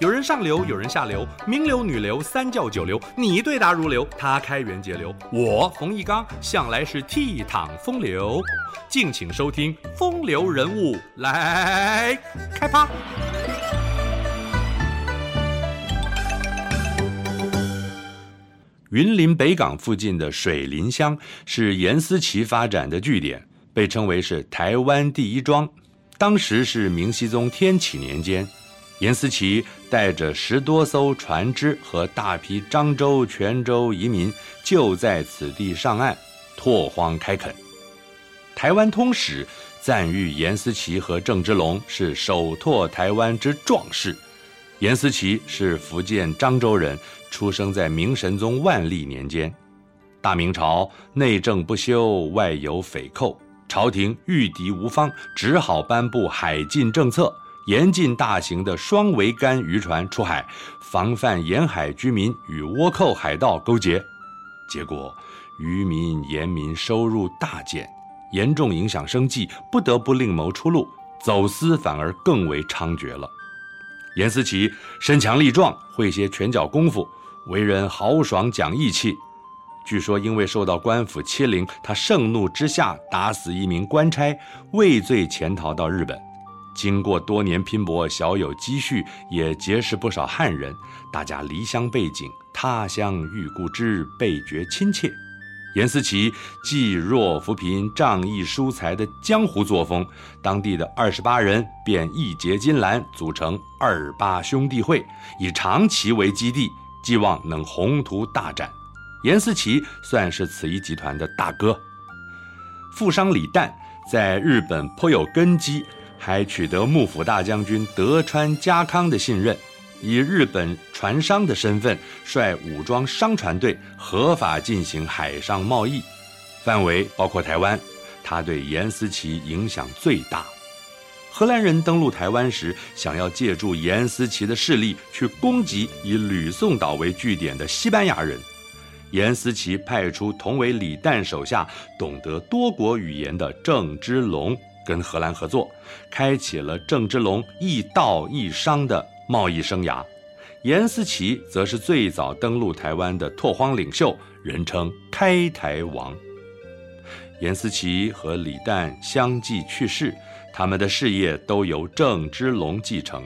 有人上流，有人下流，名流、女流、三教九流，你对答如流，他开源节流，我冯一刚向来是倜傥风流。敬请收听《风流人物》来开趴。云林北港附近的水林乡是颜思齐发展的据点，被称为是台湾第一庄。当时是明熹宗天启年间。颜思齐带着十多艘船只和大批漳州、泉州移民，就在此地上岸拓荒开垦。台湾通史赞誉颜思齐和郑芝龙是首拓台湾之壮士。颜思齐是福建漳州人，出生在明神宗万历年间。大明朝内政不修，外有匪寇，朝廷御敌无方，只好颁布海禁政策。严禁大型的双桅杆渔船出海，防范沿海居民与倭寇海盗勾结。结果，渔民盐民收入大减，严重影响生计，不得不另谋出路，走私反而更为猖獗了。严思齐身强力壮，会些拳脚功夫，为人豪爽讲义气。据说因为受到官府欺凌，他盛怒之下打死一名官差，畏罪潜逃到日本。经过多年拼搏，小有积蓄，也结识不少汉人。大家离乡背井，他乡遇故知，倍觉亲切。颜思齐济弱扶贫、仗义疏财的江湖作风，当地的二十八人便义结金兰，组成二八兄弟会，以长崎为基地，寄望能宏图大展。颜思齐算是此一集团的大哥。富商李旦在日本颇有根基。还取得幕府大将军德川家康的信任，以日本船商的身份，率武装商船队合法进行海上贸易，范围包括台湾。他对颜思齐影响最大。荷兰人登陆台湾时，想要借助颜思齐的势力去攻击以吕宋岛为据点的西班牙人。颜思齐派出同为李旦手下、懂得多国语言的郑芝龙。跟荷兰合作，开启了郑芝龙一道一商的贸易生涯。颜思齐则是最早登陆台湾的拓荒领袖，人称开台王。颜思齐和李旦相继去世，他们的事业都由郑芝龙继承。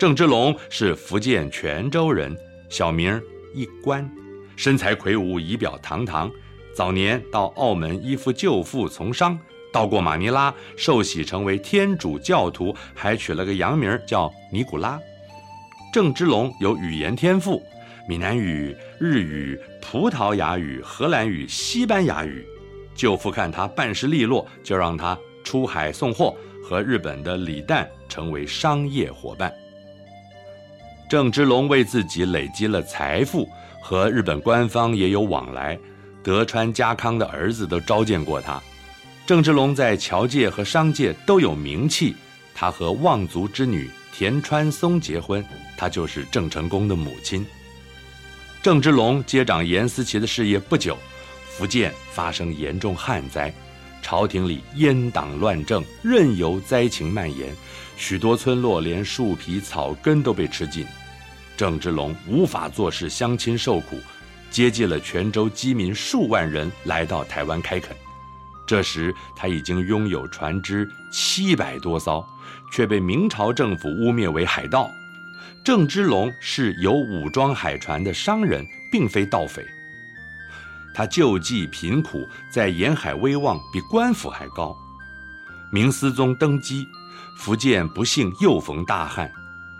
郑芝龙是福建泉州人，小名一官，身材魁梧，仪表堂堂。早年到澳门依附舅父从商。到过马尼拉，受洗成为天主教徒，还取了个洋名叫尼古拉。郑芝龙有语言天赋，闽南语、日语、葡萄牙语、荷兰语、西班牙语。舅父看他办事利落，就让他出海送货，和日本的李旦成为商业伙伴。郑芝龙为自己累积了财富，和日本官方也有往来。德川家康的儿子都召见过他。郑芝龙在侨界和商界都有名气，他和望族之女田川松结婚，他就是郑成功的母亲。郑芝龙接掌颜思齐的事业不久，福建发生严重旱灾，朝廷里阉党乱政，任由灾情蔓延，许多村落连树皮草根都被吃尽，郑芝龙无法坐视乡亲受苦，接济了泉州饥民数万人来到台湾开垦。这时他已经拥有船只七百多艘，却被明朝政府污蔑为海盗。郑芝龙是有武装海船的商人，并非盗匪。他救济贫苦，在沿海威望比官府还高。明思宗登基，福建不幸又逢大旱，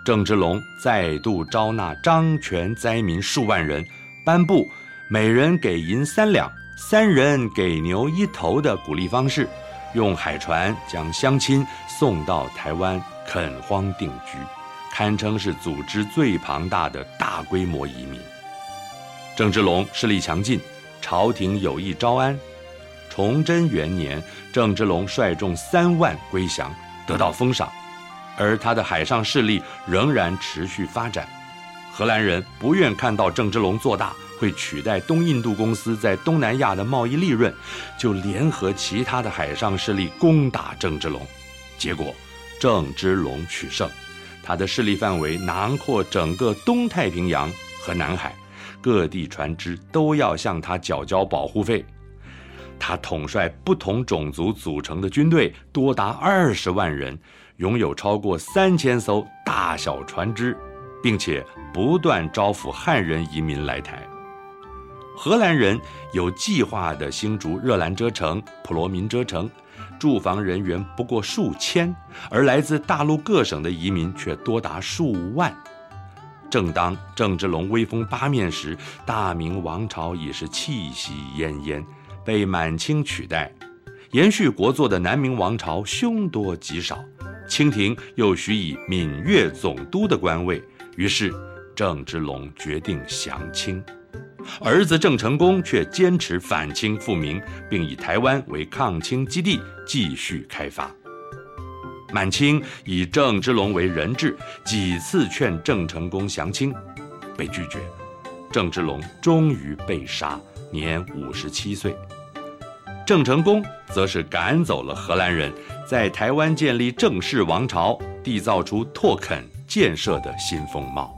郑芝龙再度招纳漳泉灾民数万人，颁布每人给银三两。三人给牛一头的鼓励方式，用海船将乡亲送到台湾垦荒定居，堪称是组织最庞大的大规模移民。郑芝龙势力强劲，朝廷有意招安。崇祯元年，郑芝龙率众三万归降，得到封赏，而他的海上势力仍然持续发展。荷兰人不愿看到郑芝龙做大。会取代东印度公司在东南亚的贸易利润，就联合其他的海上势力攻打郑芝龙，结果郑芝龙取胜，他的势力范围囊括整个东太平洋和南海，各地船只都要向他缴交保护费。他统帅不同种族组成的军队多达二十万人，拥有超过三千艘大小船只，并且不断招抚汉人移民来台。荷兰人有计划地兴筑热兰遮城、普罗民遮城，驻防人员不过数千，而来自大陆各省的移民却多达数万。正当郑芝龙威风八面时，大明王朝已是气息奄奄，被满清取代。延续国祚的南明王朝凶多吉少，清廷又许以闽粤总督的官位，于是郑芝龙决定降清。儿子郑成功却坚持反清复明，并以台湾为抗清基地，继续开发。满清以郑芝龙为人质，几次劝郑成功降清，被拒绝。郑芝龙终于被杀，年五十七岁。郑成功则是赶走了荷兰人，在台湾建立郑氏王朝，缔造出拓垦建设的新风貌。